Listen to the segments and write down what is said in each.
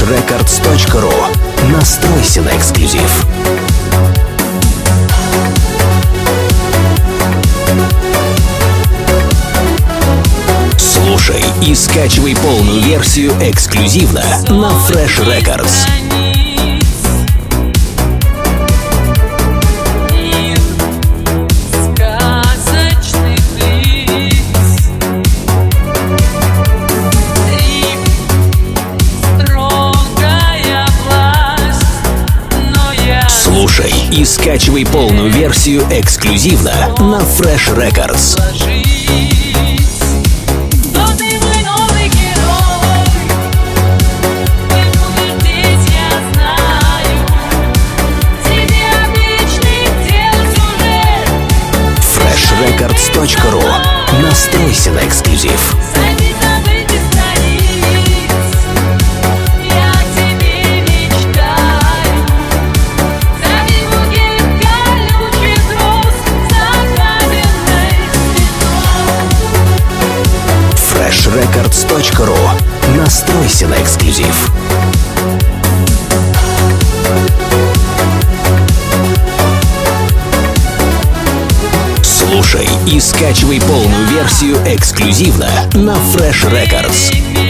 freshrecords.ru Настройся на эксклюзив. Слушай и скачивай полную версию эксклюзивно на Fresh Records. И скачивай полную версию эксклюзивно на Fresh Records. freshrecords.ru Настройся на эксклюзив. freshrecords.ru Настройся на эксклюзив. Слушай и скачивай полную версию эксклюзивно на Fresh Records.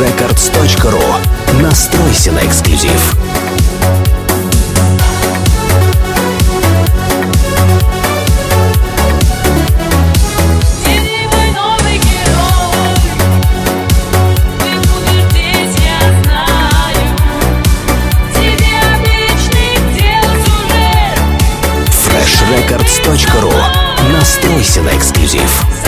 freshrecords.ru Настройся на эксклюзив. freshrecords.ru Настройся на эксклюзив.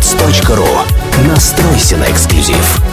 freshrecords.ru Настройся на эксклюзив.